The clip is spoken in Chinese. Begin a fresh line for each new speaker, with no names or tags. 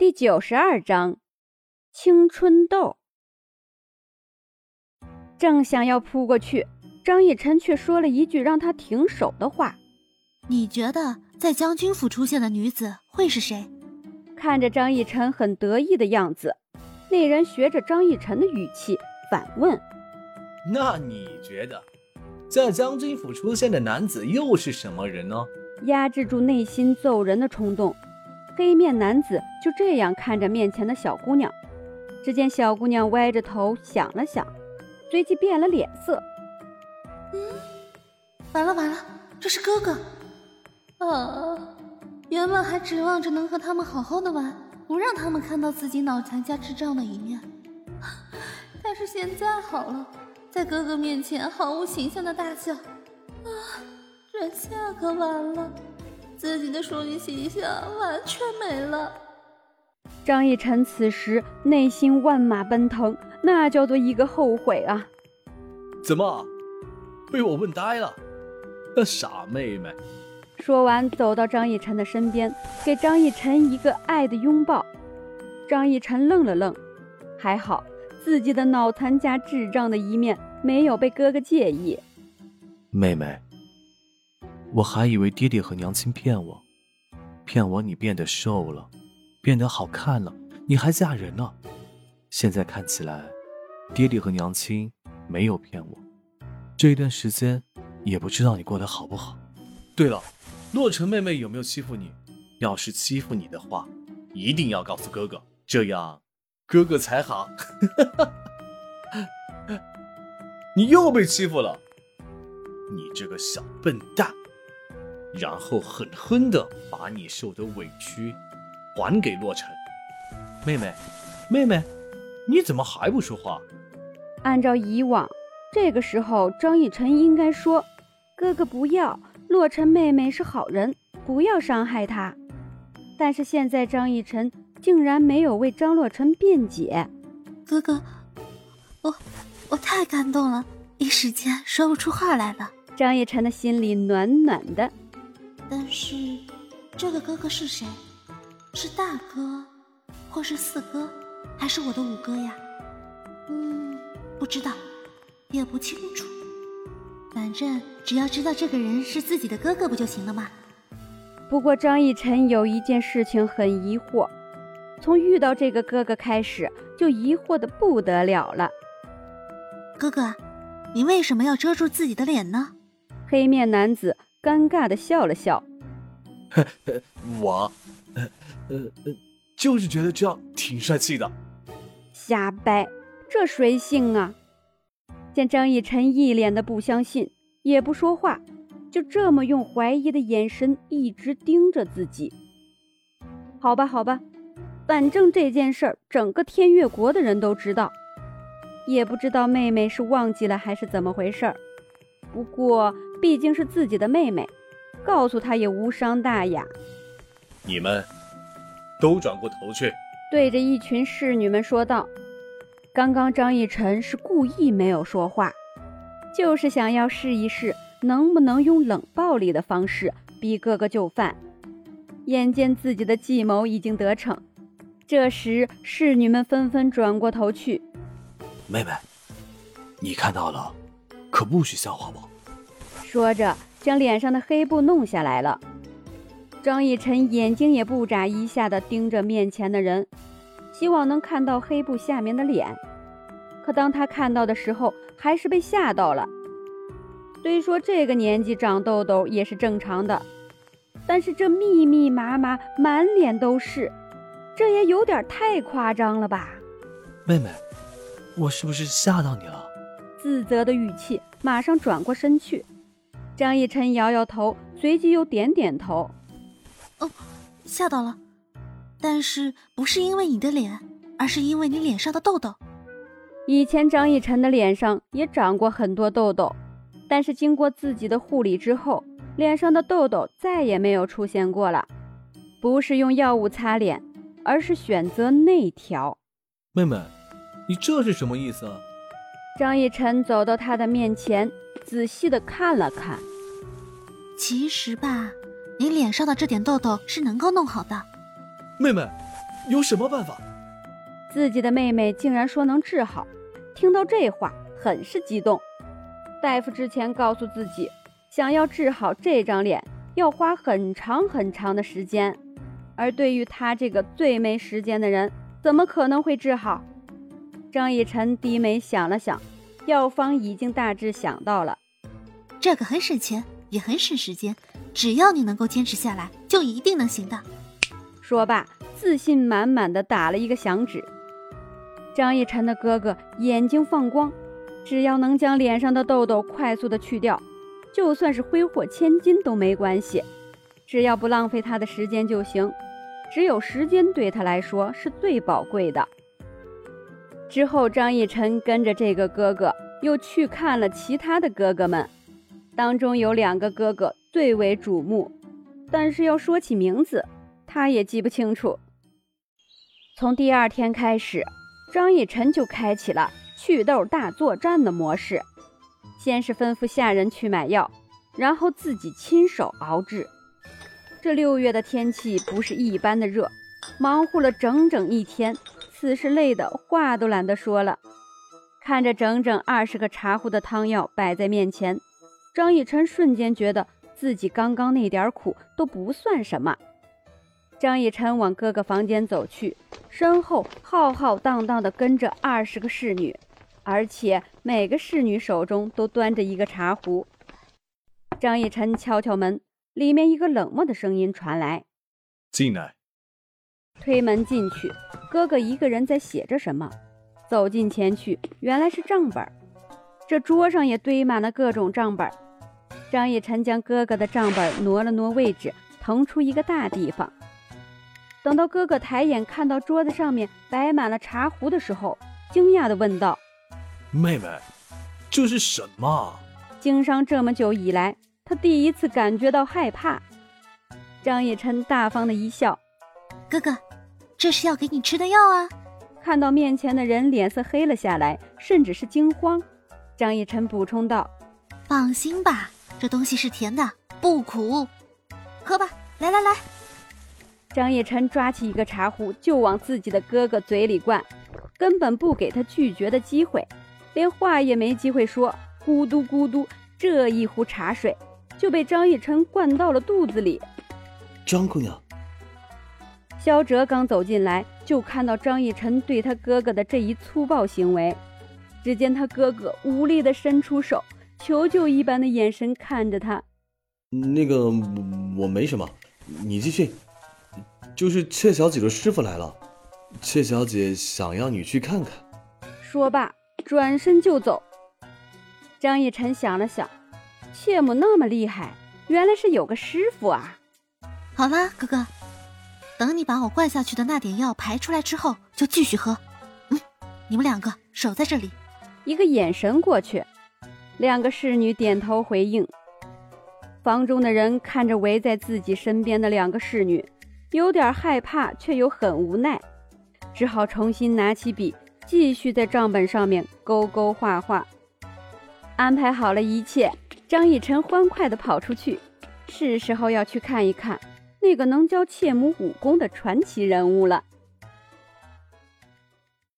第九十二章，青春痘。正想要扑过去，张逸晨却说了一句让他停手的话：“
你觉得在将军府出现的女子会是谁？”
看着张逸晨很得意的样子，那人学着张逸晨的语气反问：“
那你觉得，在将军府出现的男子又是什么人呢？”
压制住内心揍人的冲动。黑面男子就这样看着面前的小姑娘，只见小姑娘歪着头想了想，随即变了脸色。
嗯，完了完了，这是哥哥！啊，原本还指望着能和他们好好的玩，不让他们看到自己脑残加智障的一面，但是现在好了，在哥哥面前毫无形象的大笑，啊，这下可完了。自己的淑女形象完全没了。
张逸晨此时内心万马奔腾，那叫做一个后悔啊！
怎么，被我问呆了？那傻妹妹。
说完，走到张逸晨的身边，给张逸晨一个爱的拥抱。张逸晨愣了愣，还好自己的脑残加智障的一面没有被哥哥介意。
妹妹。我还以为爹爹和娘亲骗我，骗我你变得瘦了，变得好看了，你还嫁人了。现在看起来，爹爹和娘亲没有骗我。这一段时间，也不知道你过得好不好。
对了，洛尘妹妹有没有欺负你？要是欺负你的话，一定要告诉哥哥，这样哥哥才好。你又被欺负了，你这个小笨蛋！然后狠狠的把你受的委屈还给洛尘。妹妹，妹妹，你怎么还不说话？
按照以往，这个时候张逸晨应该说：“哥哥不要，洛尘妹妹是好人，不要伤害她。”但是现在张逸晨竟然没有为张洛尘辩解。
哥哥，我我太感动了，一时间说不出话来了。
张逸晨的心里暖暖的。
但是，这个哥哥是谁？是大哥，或是四哥，还是我的五哥呀？嗯，不知道，也不清楚。反正只要知道这个人是自己的哥哥，不就行了吗？
不过张逸晨有一件事情很疑惑，从遇到这个哥哥开始，就疑惑的不得了了。
哥哥，你为什么要遮住自己的脸呢？
黑面男子。尴尬的笑了笑，
我，呃呃呃，就是觉得这样挺帅气的。
瞎掰，这谁信啊？见张逸晨一脸的不相信，也不说话，就这么用怀疑的眼神一直盯着自己。好吧，好吧，反正这件事儿整个天越国的人都知道，也不知道妹妹是忘记了还是怎么回事儿。不过。毕竟是自己的妹妹，告诉她也无伤大雅。
你们都转过头去，
对着一群侍女们说道：“刚刚张逸晨是故意没有说话，就是想要试一试能不能用冷暴力的方式逼哥哥就范。眼见自己的计谋已经得逞，这时侍女们纷纷转过头去。
妹妹，你看到了，可不许笑话我。”
说着，将脸上的黑布弄下来了。张逸晨眼睛也不眨一下的盯着面前的人，希望能看到黑布下面的脸。可当他看到的时候，还是被吓到了。虽说这个年纪长痘痘也是正常的，但是这密密麻麻、满脸都是，这也有点太夸张了吧？
妹妹，我是不是吓到你了？
自责的语气，马上转过身去。张逸晨摇摇头，随即又点点头。
哦，吓到了，但是不是因为你的脸，而是因为你脸上的痘痘。
以前张逸晨的脸上也长过很多痘痘，但是经过自己的护理之后，脸上的痘痘再也没有出现过了。不是用药物擦脸，而是选择内调。
妹妹，你这是什么意思？
张逸晨走到他的面前，仔细的看了看。
其实吧，你脸上的这点痘痘是能够弄好的。
妹妹，有什么办法？
自己的妹妹竟然说能治好，听到这话很是激动。大夫之前告诉自己，想要治好这张脸，要花很长很长的时间。而对于他这个最没时间的人，怎么可能会治好？张逸晨低眉想了想，药方已经大致想到了。
这个很省钱，也很省时间，只要你能够坚持下来，就一定能行的。
说罢，自信满满的打了一个响指。张逸晨的哥哥眼睛放光，只要能将脸上的痘痘快速的去掉，就算是挥霍千金都没关系，只要不浪费他的时间就行。只有时间对他来说是最宝贵的。之后，张逸晨跟着这个哥哥又去看了其他的哥哥们，当中有两个哥哥最为瞩目，但是要说起名字，他也记不清楚。从第二天开始，张逸晨就开启了祛痘大作战的模式，先是吩咐下人去买药，然后自己亲手熬制。这六月的天气不是一般的热，忙活了整整一天。此时累得话都懒得说了，看着整整二十个茶壶的汤药摆在面前，张逸晨瞬间觉得自己刚刚那点苦都不算什么。张逸晨往哥哥房间走去，身后浩浩荡荡的跟着二十个侍女，而且每个侍女手中都端着一个茶壶。张逸晨敲敲门，里面一个冷漠的声音传来：“
进来。”
推门进去，哥哥一个人在写着什么。走近前去，原来是账本。这桌上也堆满了各种账本。张逸晨将哥哥的账本挪了挪位置，腾出一个大地方。等到哥哥抬眼看到桌子上面摆满了茶壶的时候，惊讶地问道：“
妹妹，这是什么？”
经商这么久以来，他第一次感觉到害怕。张逸晨大方的一笑：“
哥哥。”这是要给你吃的药啊！
看到面前的人，脸色黑了下来，甚至是惊慌。张逸晨补充道：“
放心吧，这东西是甜的，不苦，喝吧。来来来。”
张逸晨抓起一个茶壶就往自己的哥哥嘴里灌，根本不给他拒绝的机会，连话也没机会说，咕嘟咕嘟，这一壶茶水就被张逸晨灌到了肚子里。
张姑娘。
萧哲刚走进来，就看到张逸晨对他哥哥的这一粗暴行为。只见他哥哥无力地伸出手，求救一般的眼神看着他。
那个，我没什么，你继续。就是妾小姐的师傅来了，妾小姐想要你去看看。
说罢，转身就走。张逸晨想了想，妾母那么厉害，原来是有个师傅啊。
好了，哥哥。等你把我灌下去的那点药排出来之后，就继续喝。嗯，你们两个守在这里。
一个眼神过去，两个侍女点头回应。房中的人看着围在自己身边的两个侍女，有点害怕，却又很无奈，只好重新拿起笔，继续在账本上面勾勾画画。安排好了一切，张逸晨欢快地跑出去，是时候要去看一看。那个能教妾母武功的传奇人物了。